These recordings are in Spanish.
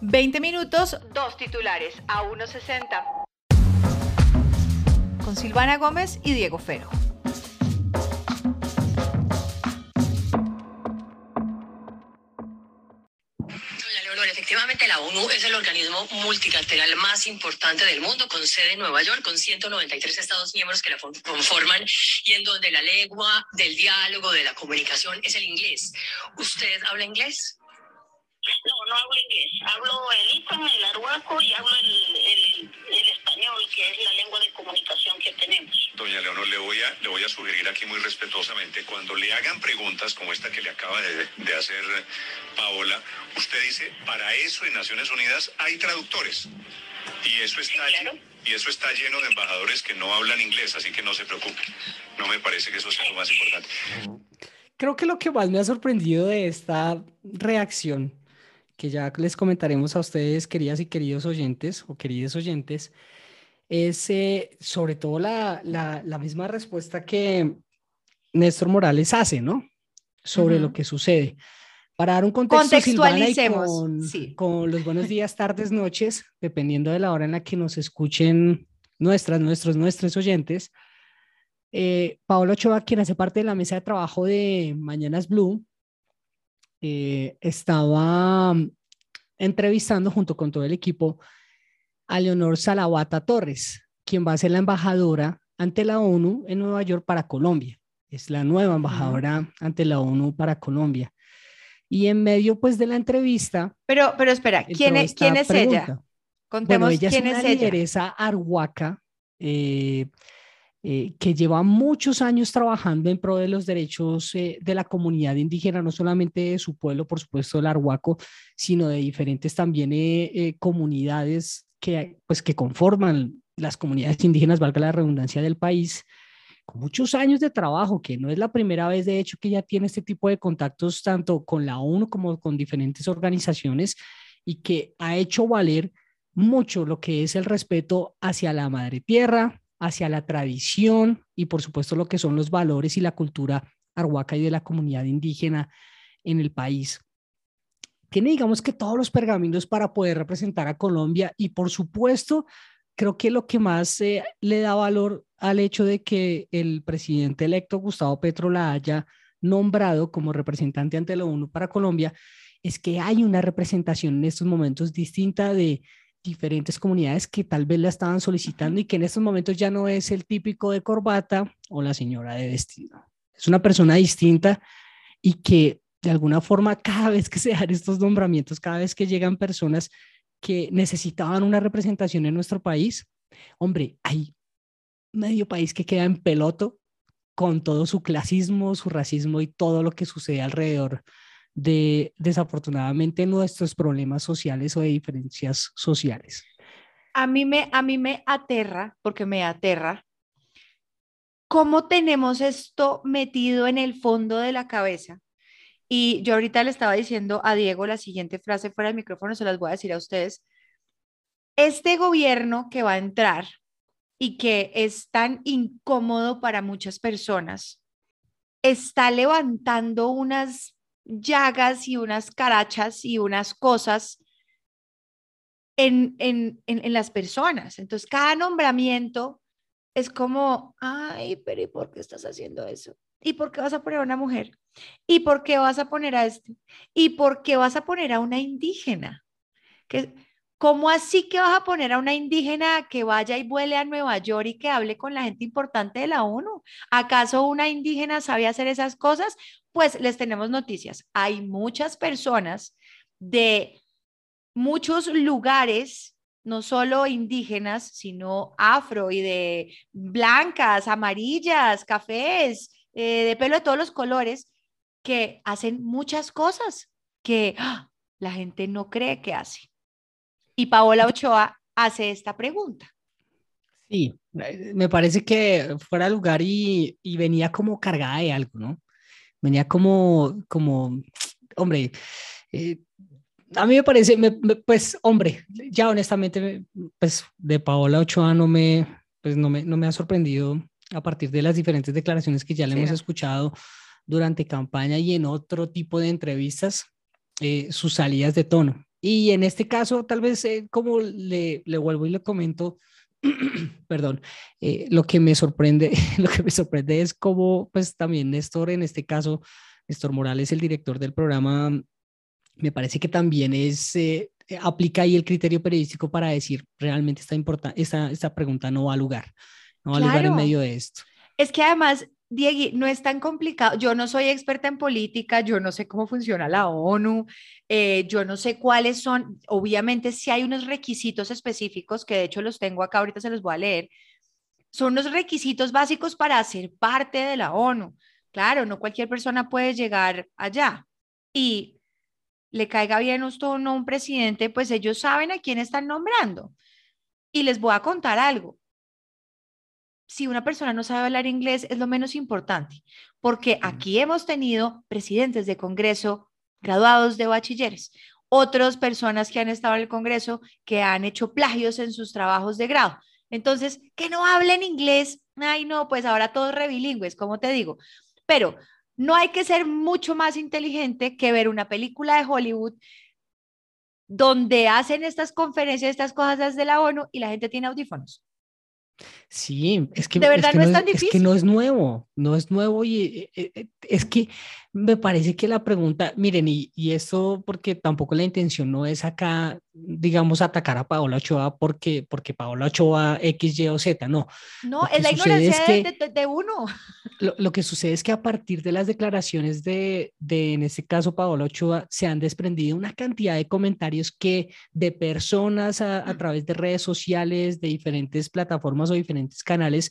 20 minutos, dos titulares a 1.60. Con Silvana Gómez y Diego Fero. efectivamente la ONU es el organismo multilateral más importante del mundo, con sede en Nueva York, con 193 Estados miembros que la conforman y en donde la lengua del diálogo, de la comunicación es el inglés. ¿Usted habla inglés? No, no hablo inglés. Hablo el ícono, el arhuaco y hablo el, el, el, español, que es la lengua de comunicación que tenemos. Doña Leonor, le voy, a, le voy a sugerir aquí muy respetuosamente, cuando le hagan preguntas como esta que le acaba de, de hacer Paola, usted dice, para eso en Naciones Unidas hay traductores. Y eso está Sí, claro. y eso está lleno de embajadores que no hablan inglés, así que no se preocupe. No me parece que eso sea lo más importante. Creo que lo que más me ha sorprendido de esta reacción, que ya les comentaremos a ustedes, queridas y queridos oyentes o queridos oyentes, es eh, sobre todo la, la, la misma respuesta que Néstor Morales hace, ¿no? Sobre lo que sucede. Para dar un contexto, Contextualicemos, con, sí. con los buenos días, tardes, noches, dependiendo de la hora en la que nos escuchen nuestras, nuestros, nuestros oyentes. Eh, Paola Ochoa, quien hace parte de la mesa de trabajo de Mañanas Blue, eh, estaba mm, entrevistando junto con todo el equipo a Leonor Salavata Torres, quien va a ser la embajadora ante la ONU en Nueva York para Colombia. Es la nueva embajadora ante la ONU para Colombia. Y en medio pues de la entrevista, Pero, pero espera, ¿quién es, quién es pregunta. ella? Contemos Bueno, ella es quién una es ella. lideresa arhuaca eh, eh, que lleva muchos años trabajando en pro de los derechos eh, de la comunidad indígena, no solamente de su pueblo, por supuesto, el arhuaco, sino de diferentes también eh, comunidades que, pues, que conforman las comunidades indígenas, valga la redundancia del país, con muchos años de trabajo, que no es la primera vez, de hecho, que ella tiene este tipo de contactos tanto con la ONU como con diferentes organizaciones y que ha hecho valer mucho lo que es el respeto hacia la madre tierra, hacia la tradición y por supuesto lo que son los valores y la cultura arhuaca y de la comunidad indígena en el país. Tiene, digamos que todos los pergaminos para poder representar a Colombia y por supuesto, creo que lo que más eh, le da valor al hecho de que el presidente electo Gustavo Petro la haya nombrado como representante ante la ONU para Colombia es que hay una representación en estos momentos distinta de diferentes comunidades que tal vez la estaban solicitando y que en estos momentos ya no es el típico de corbata o la señora de vestido. Es una persona distinta y que de alguna forma cada vez que se dan estos nombramientos, cada vez que llegan personas que necesitaban una representación en nuestro país, hombre, hay medio país que queda en peloto con todo su clasismo, su racismo y todo lo que sucede alrededor de desafortunadamente nuestros problemas sociales o de diferencias sociales. A mí me, a mí me aterra, porque me aterra, cómo tenemos esto metido en el fondo de la cabeza. Y yo ahorita le estaba diciendo a Diego la siguiente frase fuera del micrófono, se las voy a decir a ustedes. Este gobierno que va a entrar y que es tan incómodo para muchas personas, está levantando unas llagas y unas carachas y unas cosas en, en, en, las personas. Entonces, cada nombramiento es como, ay, pero ¿y por qué estás haciendo eso? ¿Y por qué vas a poner a una mujer? ¿Y por qué vas a poner a este? ¿Y por qué vas a poner a una indígena? Que, ¿Cómo así que vas a poner a una indígena que vaya y vuele a Nueva York y que hable con la gente importante de la ONU? ¿Acaso una indígena sabe hacer esas cosas? Pues les tenemos noticias. Hay muchas personas de muchos lugares, no solo indígenas, sino afro y de blancas, amarillas, cafés, eh, de pelo de todos los colores, que hacen muchas cosas que ¡ah! la gente no cree que hace. Y Paola Ochoa hace esta pregunta. Sí, me parece que fuera lugar y, y, venía como cargada de algo, ¿no? Venía como, como, hombre, eh, a mí me parece, me, me, pues, hombre, ya honestamente, pues, de Paola Ochoa no me, pues, no me, no me ha sorprendido a partir de las diferentes declaraciones que ya le sí. hemos escuchado durante campaña y en otro tipo de entrevistas, eh, sus salidas de tono. Y en este caso, tal vez, eh, como le, le vuelvo y le comento, perdón, eh, lo que me sorprende, lo que me sorprende es cómo, pues también Néstor, en este caso, Néstor Morales, el director del programa, me parece que también es, eh, aplica ahí el criterio periodístico para decir, realmente esta, esta, esta pregunta no va a lugar, no va a lugar en medio de esto. Es que además Diego, no es tan complicado. Yo no soy experta en política, yo no sé cómo funciona la ONU, eh, yo no sé cuáles son. Obviamente, si hay unos requisitos específicos, que de hecho los tengo acá, ahorita se los voy a leer. Son los requisitos básicos para ser parte de la ONU. Claro, no cualquier persona puede llegar allá. Y le caiga bien usted o no un presidente, pues ellos saben a quién están nombrando. Y les voy a contar algo si una persona no sabe hablar inglés es lo menos importante, porque aquí hemos tenido presidentes de Congreso graduados de bachilleres, otras personas que han estado en el Congreso que han hecho plagios en sus trabajos de grado. Entonces, que no hablen inglés, ay no, pues ahora todos rebilingües, como te digo, pero no hay que ser mucho más inteligente que ver una película de Hollywood donde hacen estas conferencias, estas cosas desde la ONU y la gente tiene audífonos. Sí, es que, de verdad no, es, tan difícil. Es que no es nuevo, no es nuevo y eh, eh, es que me parece que la pregunta, miren, y, y esto porque tampoco la intención no es acá, digamos, atacar a Paola Ochoa porque, porque Paola Ochoa X, Y o Z, no. No, es la ignorancia de, uno. Lo, lo, que sucede es que a partir de las declaraciones de, de, en este caso, Paola Ochoa, se han desprendido una cantidad de comentarios que de personas a, a mm. través de redes sociales, de diferentes plataformas o diferentes canales,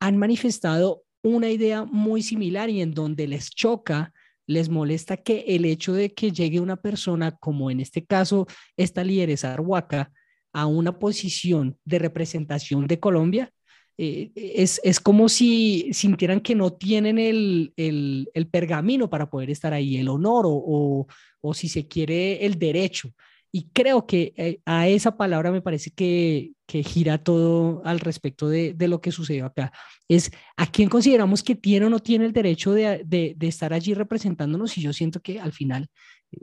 han manifestado una idea muy similar y en donde les choca, les molesta que el hecho de que llegue una persona, como en este caso esta lideresa Arhuaca, a una posición de representación de Colombia, eh, es, es, como si sintieran que no tienen el, el, el pergamino para poder estar ahí, el honor o, o, si se quiere el derecho. Y creo que eh, a esa palabra me parece que, que gira todo al respecto de, de, lo que sucedió acá. Es a quién consideramos que tiene o no tiene el derecho de, de, de estar allí representándonos y yo siento que al final,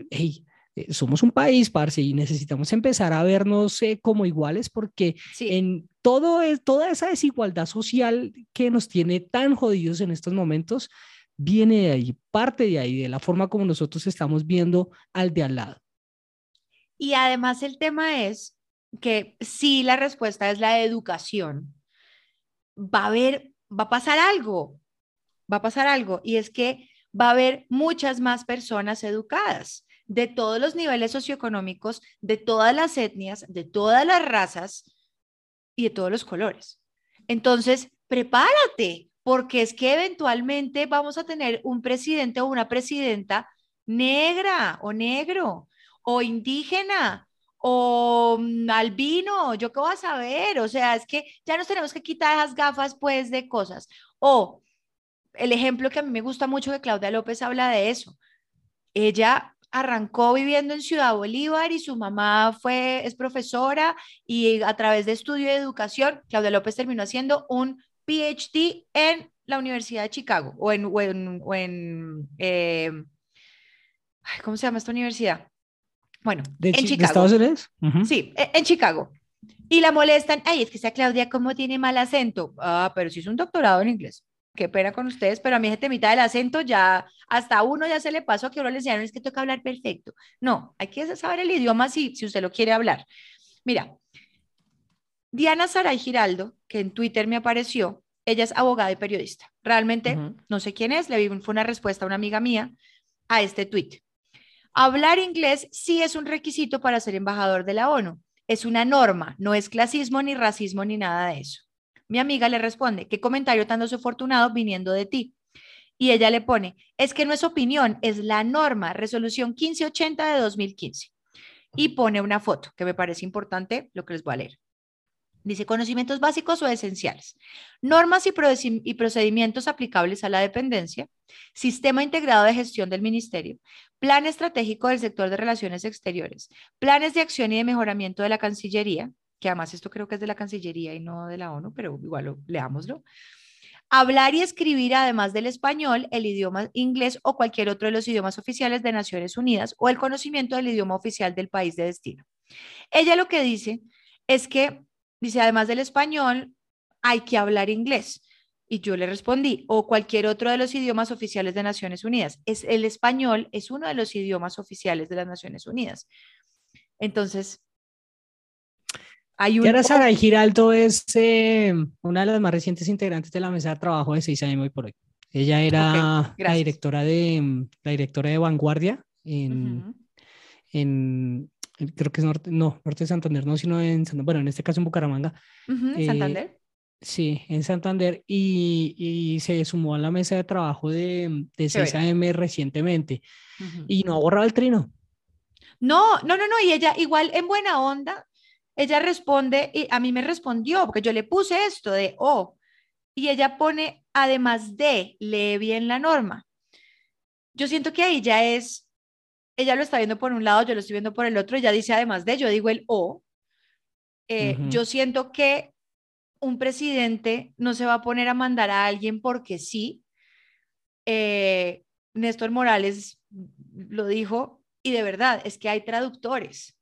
hey, eh, somos un país, parce, y necesitamos empezar a vernos eh, como iguales porque en todo es, toda esa desigualdad social que nos tiene tan jodidos en estos momentos, viene de ahí, parte de ahí, de la forma como nosotros estamos viendo al de al lado. Y además el tema es que si la respuesta es la educación, va a haber, va a pasar algo, va a pasar algo, y es que va a haber muchas más personas educadas de todos los niveles socioeconómicos, de todas las etnias, de todas las razas y de todos los colores. Entonces, prepárate, porque es que eventualmente vamos a tener un presidente o una presidenta negra o negro o indígena o mm, albino, yo qué voy a saber, o sea, es que ya nos tenemos que quitar esas gafas pues de cosas. O el ejemplo que a mí me gusta mucho que Claudia López habla de eso. Ella arrancó viviendo en Ciudad Bolívar y su mamá fue es profesora y a través de estudio de educación, Claudia López terminó haciendo un PhD en la Universidad de Chicago o en, o en, eh, ¿cómo se llama esta universidad? Bueno, en Chicago. ¿De Estados Unidos? Sí, e, en Chicago. Y la molestan, ay, es que esa Claudia, ¿cómo tiene mal acento? Ah, pero si es un doctorado en inglés. Qué pena con ustedes, pero a mí ese mitad del acento ya, hasta uno ya se le pasó que uno le enseñaron es que toca hablar perfecto. No, hay que saber el idioma si, si usted lo quiere hablar. Mira, Diana Saray Giraldo, que en Twitter me apareció, ella es abogada y periodista. Realmente no sé quién es, le vi fue una respuesta a una amiga mía a este tweet. Hablar inglés sí es un requisito para ser embajador de la ONU. Es una norma, no es clasismo ni racismo ni nada de eso. Mi amiga le responde, qué comentario tan desafortunado viniendo de ti. Y ella le pone, es que no es opinión, es la norma, resolución 1580 de 2015. Y pone una foto que me parece importante, lo que les voy a leer. Dice conocimientos básicos o esenciales, normas y procedimientos aplicables a la dependencia, sistema integrado de gestión del ministerio, plan estratégico del sector de relaciones exteriores, planes de acción y de mejoramiento de la Cancillería, que además esto creo que es de la Cancillería y no de la ONU, pero igual leámoslo. Hablar y escribir, además del español, el idioma inglés o cualquier otro de los idiomas oficiales de Naciones Unidas o el conocimiento del idioma oficial del país de destino. Ella lo que dice es que, dice, además del español, hay que hablar inglés. Y yo le respondí, o cualquier otro de los idiomas oficiales de Naciones Unidas. Es, el español es uno de los idiomas oficiales de las Naciones Unidas. Entonces, hay un... Yara Saray Giraldo es eh, una de las más recientes integrantes de la mesa de trabajo de 6 AM hoy por hoy. Ella era la directora de la directora de Vanguardia en, en creo que es norte, no, norte de Santander, no, sino en, bueno, en este caso en Bucaramanga. ¿En Santander? Eh, sí, en Santander y, y, se sumó a la mesa de trabajo de, de 6 AM recientemente y no ha borrado el trino. No, no, no, no, y ella igual en buena onda ella responde, y a mí me respondió, porque yo le puse esto de O, oh", y ella pone, además de, lee bien la norma. Yo siento que ahí ya es, ella lo está viendo por un lado, yo lo estoy viendo por el otro, ella dice además de, yo digo el O. Eh, yo siento que un presidente no se va a poner a mandar a alguien porque sí. Eh, Néstor Morales lo dijo, y de verdad, es que hay traductores.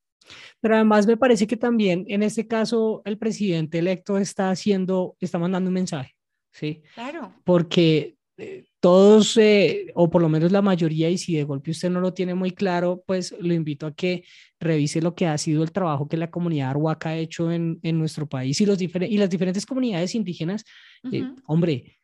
Pero además me parece que también en este caso el presidente electo está haciendo, está mandando un mensaje, ¿sí? Claro. Porque eh, todos, eh, o por lo menos la mayoría, y si de golpe usted no lo tiene muy claro, pues lo invito a que revise lo que ha sido el trabajo que la comunidad arhuaca ha hecho en, en nuestro país y, los y las diferentes comunidades indígenas. Eh, hombre,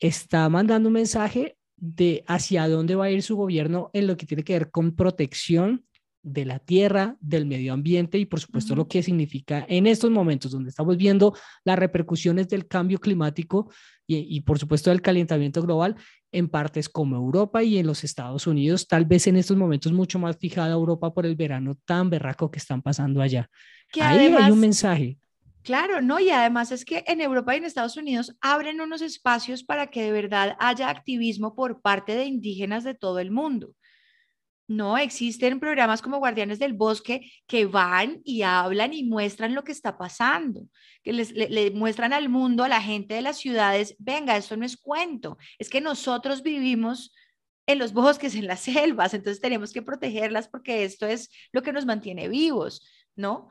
está mandando un mensaje de hacia dónde va a ir su gobierno en lo que tiene que ver con protección de la tierra, del medio ambiente y por supuesto lo que significa en estos momentos donde estamos viendo las repercusiones del cambio climático y, por supuesto del calentamiento global en partes como Europa y en los Estados Unidos, tal vez en estos momentos mucho más fijada Europa por el verano tan berraco que están pasando allá. Que Ahí hay un mensaje. Claro, no, y además es que en Europa y en Estados Unidos abren unos espacios para que de verdad haya activismo por parte de indígenas de todo el mundo. No, existen programas como Guardianes del Bosque que van y hablan y muestran lo que está pasando, que les, le, muestran al mundo, a la gente de las ciudades, venga, esto no es cuento, es que nosotros vivimos en los bosques, en las selvas, entonces tenemos que protegerlas porque esto es lo que nos mantiene vivos, ¿no?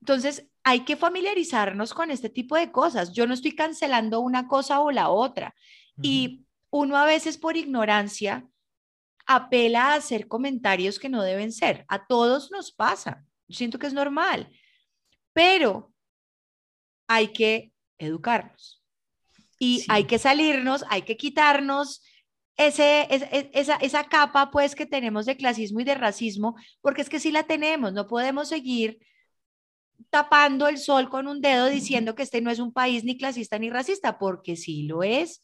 Entonces, hay que familiarizarnos con este tipo de cosas. Yo no estoy cancelando una cosa o la otra. Y uno a veces por ignorancia apela a hacer comentarios que no deben ser. A todos nos pasa. Yo siento que es normal, pero hay que educarnos y hay que salirnos, hay que quitarnos ese, esa, esa capa pues que tenemos de clasismo y de racismo, porque es que sí la tenemos, no podemos seguir tapando el sol con un dedo diciendo que este no es un país ni clasista ni racista, porque sí lo es.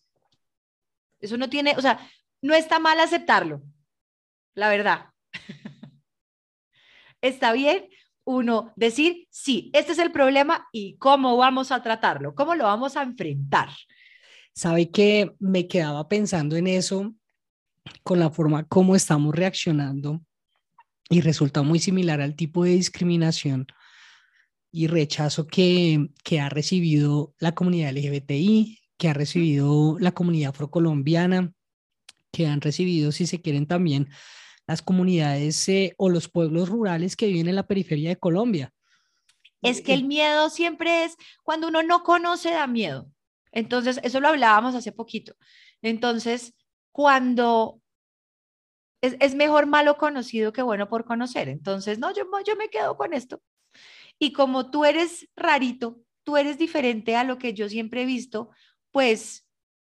Eso no tiene, o sea, no está mal aceptarlo, la verdad. está bien uno decir, sí, este es el problema y cómo vamos a tratarlo, cómo lo vamos a enfrentar. Sabe que me quedaba pensando en eso con la forma como estamos reaccionando y resulta muy similar al tipo de discriminación y rechazo que, que ha recibido la comunidad LGBTI, que ha recibido la comunidad afrocolombiana, que han recibido, si se quieren, también las comunidades eh, o los pueblos rurales que viven en la periferia de Colombia. Es que el miedo siempre es, cuando uno no conoce, da miedo. Entonces, eso lo hablábamos hace poquito. Entonces, cuando es, es, mejor malo conocido que bueno por conocer. Entonces, no, yo, yo me quedo con esto. Y como tú eres rarito, tú eres diferente a lo que yo siempre he visto, pues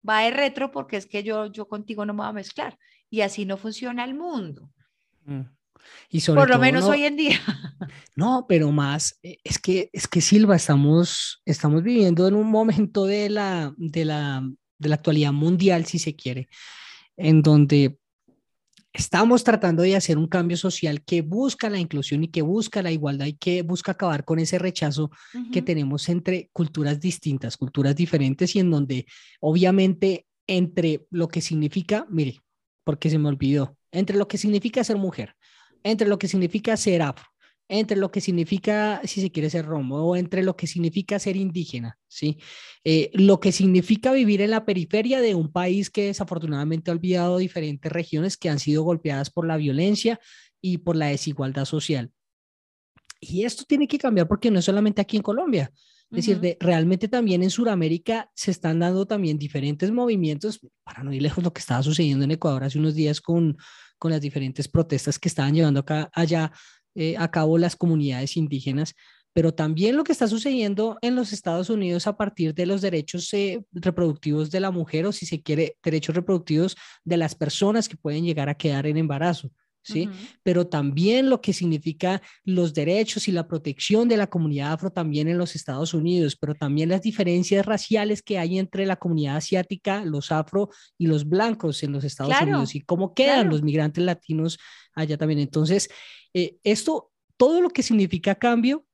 va de retro porque es que yo, yo contigo no me voy a mezclar. Y así no funciona el mundo. Mm. Y Por lo menos hoy en día. No, pero más, eh, es que, es que Silva, estamos, estamos viviendo en un momento de la, de, la, de la actualidad mundial, si se quiere, en donde estamos tratando de hacer un cambio social que busca la inclusión y que busca la igualdad y que busca acabar con ese rechazo que tenemos entre culturas distintas, culturas diferentes y en donde obviamente entre lo que significa, mire, porque se me olvidó, entre lo que significa ser mujer, entre lo que significa ser afro, entre lo que significa, si se quiere ser romo, o entre lo que significa ser indígena, ¿sí? Eh, lo que significa vivir en la periferia de un país que desafortunadamente ha olvidado diferentes regiones que han sido golpeadas por la violencia y por la desigualdad social. Y esto tiene que cambiar porque no es solamente aquí en Colombia. Es decir, de, realmente también en Sudamérica se están dando también diferentes movimientos, para no ir lejos lo que estaba sucediendo en Ecuador hace unos días con, con las diferentes protestas que estaban llevando acá, allá eh, a cabo las comunidades indígenas, pero también lo que está sucediendo en los Estados Unidos a partir de los derechos eh, reproductivos de la mujer o si se quiere, derechos reproductivos de las personas que pueden llegar a quedar en embarazo. ¿Sí? Pero también lo que significa los derechos y la protección de la comunidad afro también en los Estados Unidos, pero también las diferencias raciales que hay entre la comunidad asiática, los afro y los blancos en los Estados Unidos y cómo quedan los migrantes latinos allá también. Entonces, eh, esto, todo lo que significa cambio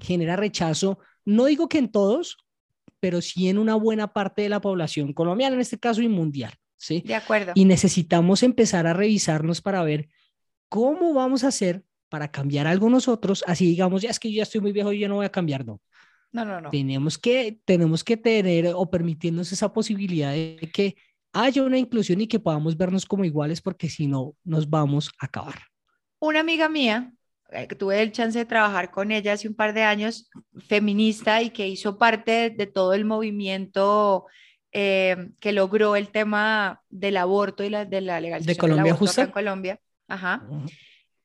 genera rechazo, no digo que en todos, pero sí en una buena parte de la población colombiana, en este caso y mundial. ¿Sí? De acuerdo. Y necesitamos empezar a revisarnos para ver cómo vamos a hacer para cambiar algo nosotros, así digamos, ya es que yo ya estoy muy viejo y yo no voy a cambiar, no. No, no, no. Tenemos que, tenemos que tener o permitirnos esa posibilidad de que haya una inclusión y que podamos vernos como iguales, porque si no, nos vamos a acabar. Una amiga mía, eh, que tuve el chance de trabajar con ella hace un par de años, feminista y que hizo parte de todo el movimiento eh, que logró el tema del aborto y la, de la legalización de Colombia justo en Colombia. Ajá.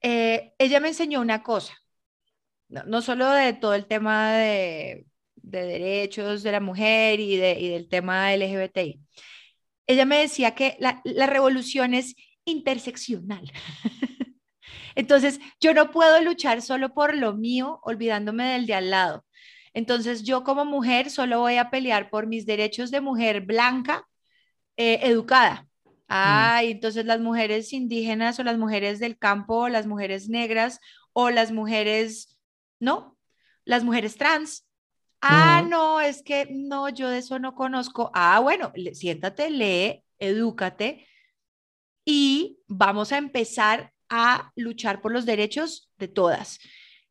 Eh, ella me enseñó una cosa, no, solo de todo el tema de, derechos de la mujer y, de, y, del tema LGBTI. Ella me decía que la, la revolución es interseccional. Entonces, yo no puedo luchar solo por lo mío, olvidándome del de al lado. Entonces yo como mujer solo voy a pelear por mis derechos de mujer blanca, eh, educada. Ah, entonces las mujeres indígenas o las mujeres del campo, o las mujeres negras o las mujeres, ¿no? Las mujeres trans. Ah, no, es que no, yo de eso no conozco. Ah, bueno, siéntate, lee, edúcate y vamos a empezar a luchar por los derechos de todas.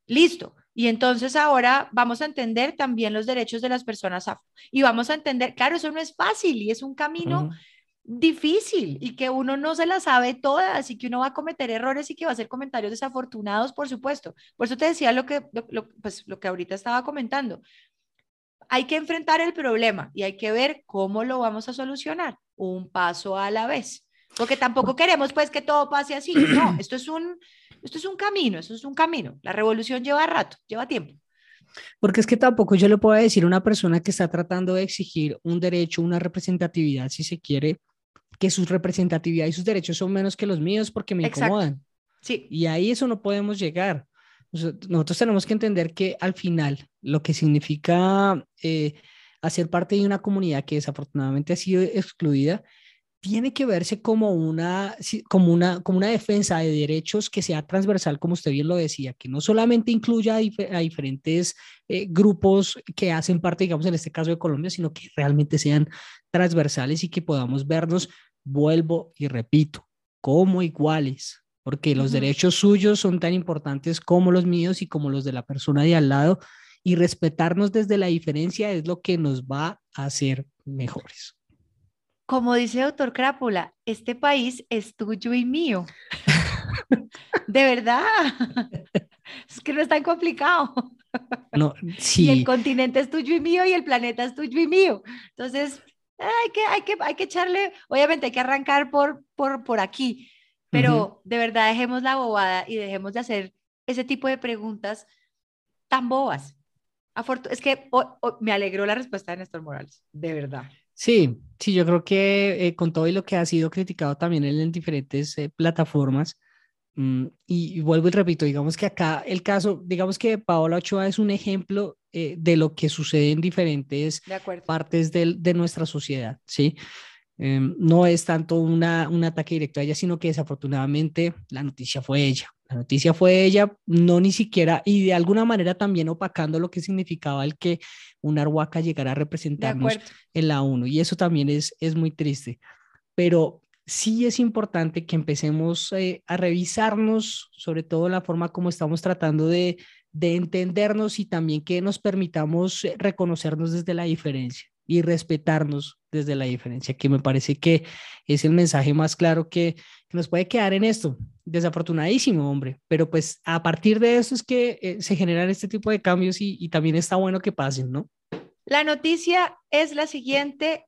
Listo. Y entonces ahora vamos a entender también los derechos de las personas afro. Y vamos a entender, claro, eso no es fácil y es un camino difícil y que uno no se la sabe todas y que uno va a cometer errores y que va a hacer comentarios desafortunados, por supuesto. Por eso te decía lo que, pues, lo que ahorita estaba comentando. Hay que enfrentar el problema y hay que ver cómo lo vamos a solucionar, un paso a la vez. Porque tampoco queremos pues que todo pase así. No, esto es un, esto es un camino, esto es un camino. La revolución lleva rato, lleva tiempo. Porque es que tampoco yo le puedo decir a una persona que está tratando de exigir un derecho, una representatividad, si se quiere, que su representatividad y sus derechos son menos que los míos porque me incomodan. Sí. Y ahí eso no podemos llegar. Nosotros tenemos que entender que al final lo que significa eh, hacer parte de una comunidad que desafortunadamente ha sido excluida tiene que verse como una, como, una, como una defensa de derechos que sea transversal, como usted bien lo decía, que no solamente incluya a, diferentes eh, grupos que hacen parte, digamos, en este caso de Colombia, sino que realmente sean transversales y que podamos vernos, vuelvo y repito, como iguales, porque los derechos suyos son tan importantes como los míos y como los de la persona de al lado, y respetarnos desde la diferencia es lo que nos va a hacer mejores como dice doctor Crápula, este país es tuyo y mío. de verdad. Es que no es tan complicado. No, sí. Y el continente es tuyo y mío y el planeta es tuyo y mío. Entonces, hay que, hay que, hay que echarle, obviamente hay que arrancar por, por, por aquí, pero de verdad dejemos la bobada y dejemos de hacer ese tipo de preguntas tan bobas. es que me alegró la respuesta de Néstor Morales, de verdad. Sí, sí, yo creo que eh, con todo y lo que ha sido criticado también en, diferentes eh, plataformas, mm, y, vuelvo y repito, digamos que acá el caso, digamos que Paola Ochoa es un ejemplo eh, de lo que sucede en diferentes partes de nuestra sociedad, ¿sí? Em, no es tanto una, un ataque directo a ella, sino que desafortunadamente la noticia fue ella. La noticia fue ella, no ni siquiera, y de alguna manera también opacando lo que significaba el que una arhuaca llegara a representarnos en la ONU. Y eso también es, es muy triste. Pero sí es importante que empecemos eh, a revisarnos, sobre todo la forma como estamos tratando de, de entendernos y también que nos permitamos eh, reconocernos desde la diferencia y respetarnos desde la diferencia, que me parece que es el mensaje más claro que, que nos puede quedar en esto. Desafortunadísimo, hombre, pero pues a partir de eso es que eh, se generan este tipo de cambios y, y también está bueno que pasen, ¿no? La noticia es la siguiente.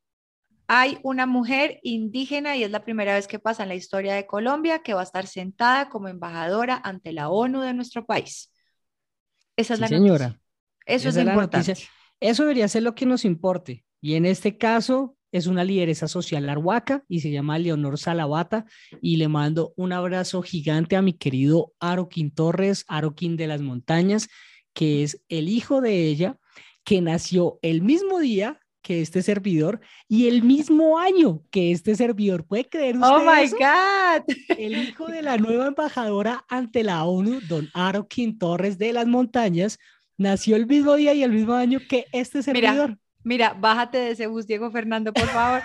Hay una mujer indígena y es la primera vez que pasa en la historia de Colombia que va a estar sentada como embajadora ante la ONU de nuestro país. Esa es Sí, la señora. noticia. Eso Esa es la importante. noticia. Eso debería ser lo que nos importe. Y en este caso es una lideresa social arhuaca y se llama Leonor Salavata. Y le mando un abrazo gigante a mi querido Aroquín Torres, Aroquín de las Montañas, que es el hijo de ella, que nació el mismo día que este servidor y el mismo año que este servidor. ¿Puede creer usted Oh my eso? God. El hijo de la nueva embajadora ante la ONU, don Aroquín Torres de las Montañas, nació el mismo día y el mismo año que este servidor. Mira, bájate de ese bus, Diego Fernando, por favor.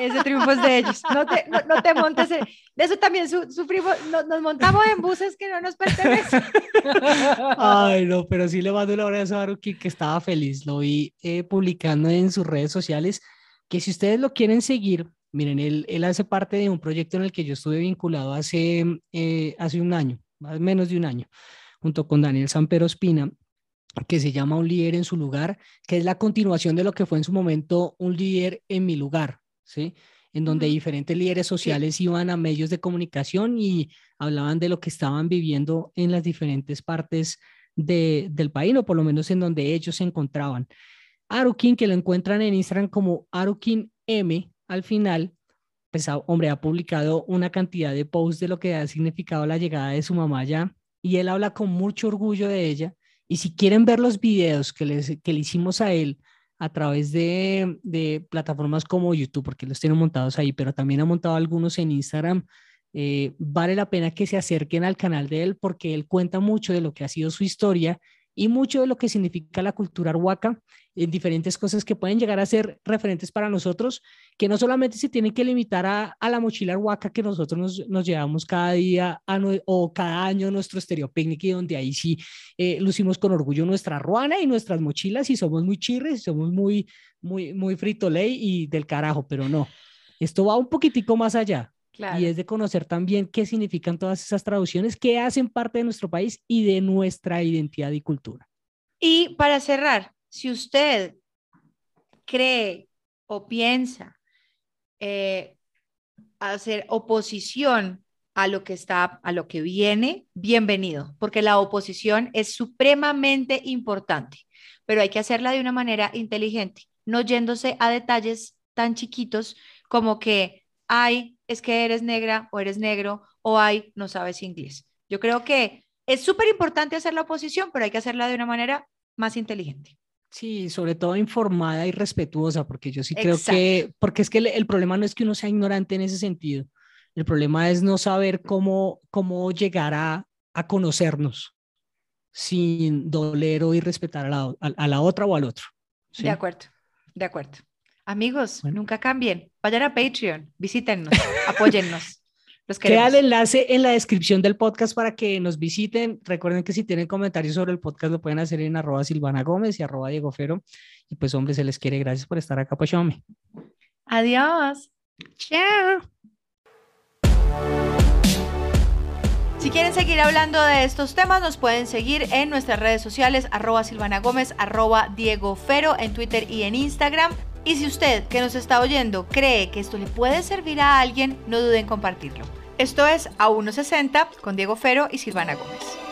Ese triunfo es de ellos. No te, no, no te montes. en- De eso también su- sufrimos. no- nos montamos en buses que no nos pertenecen. Ay, no, pero sí le mando un abrazo a Aroquín que estaba feliz. Lo vi eh, publicando en sus redes sociales. Que si ustedes lo quieren seguir, miren, él, él hace parte de un proyecto en el que yo estuve vinculado hace, eh, hace un año, más menos de un año, junto con Daniel Sampero Espina, que se llama Un líder en su lugar, que es la continuación de lo que fue en su momento Un líder en mi lugar, ¿sí? En donde diferentes líderes sociales iban a medios de comunicación y hablaban de lo que estaban viviendo en las diferentes partes de- del país, o por lo menos en donde ellos se encontraban. Arukin, que lo encuentran en Instagram como Arukin M al final, pues, hombre, ha publicado una cantidad de posts de lo que ha significado la llegada de su mamá allá y él habla con mucho orgullo de ella. Y si quieren ver los videos que, les, que le hicimos a él a través de, de plataformas como YouTube, porque los tiene montados ahí, pero también ha montado algunos en Instagram, eh, vale la pena que se acerquen al canal de él porque él cuenta mucho de lo que ha sido su historia y mucho de lo que significa la cultura arhuaca en diferentes cosas que pueden llegar a ser referentes para nosotros, que no solamente se tienen que limitar a, a la mochila arhuaca que nosotros nos, nos llevamos cada día a o cada año nuestro estéreo picnic y donde ahí sí eh, lucimos con orgullo nuestra ruana y nuestras mochilas y somos muy chirres, somos muy, muy, muy frito ley y del carajo, pero no. Esto va un poquitico más allá Claro. y es de conocer también qué significan todas esas traducciones que hacen parte de nuestro país y de nuestra identidad y cultura. Y para cerrar, si usted cree o piensa eh, hacer oposición a lo que está, a lo que viene, bienvenido, porque la oposición es supremamente importante, pero hay que hacerla de una manera inteligente, no yéndose a detalles tan chiquitos como que, ay, es que eres negra o eres negro o ay, no sabes inglés. Yo creo que es súper importante hacer la oposición, pero hay que hacerla de una manera más inteligente. Sí, sobre todo informada y respetuosa, porque yo sí creo Exacto. que, porque es que el, el problema no es que uno sea ignorante en ese sentido, el problema es no saber cómo, cómo llegar a, a conocernos sin doler o irrespetar a la, a, a la otra o al otro. ¿sí? De acuerdo, de acuerdo. Amigos, Bueno. nunca cambien. Vayan a Patreon, visítennos, apóyennos. Los Queda el enlace en la descripción del podcast para que nos visiten. Recuerden que si tienen comentarios sobre el podcast lo pueden hacer en arroba Silvana Gómez y arroba Diego Fero. Y pues hombre, se les quiere. Gracias por estar acá, pues hombre. Adiós. Chao. Si quieren seguir hablando de estos temas, nos pueden seguir en nuestras redes sociales, arroba Silvana Gómez, arroba Diego Fero, en Twitter y en Instagram. Y si usted que nos está oyendo cree que esto le puede servir a alguien, no duden en compartirlo. Esto es A160 con Diego Fero y Silvana Gómez.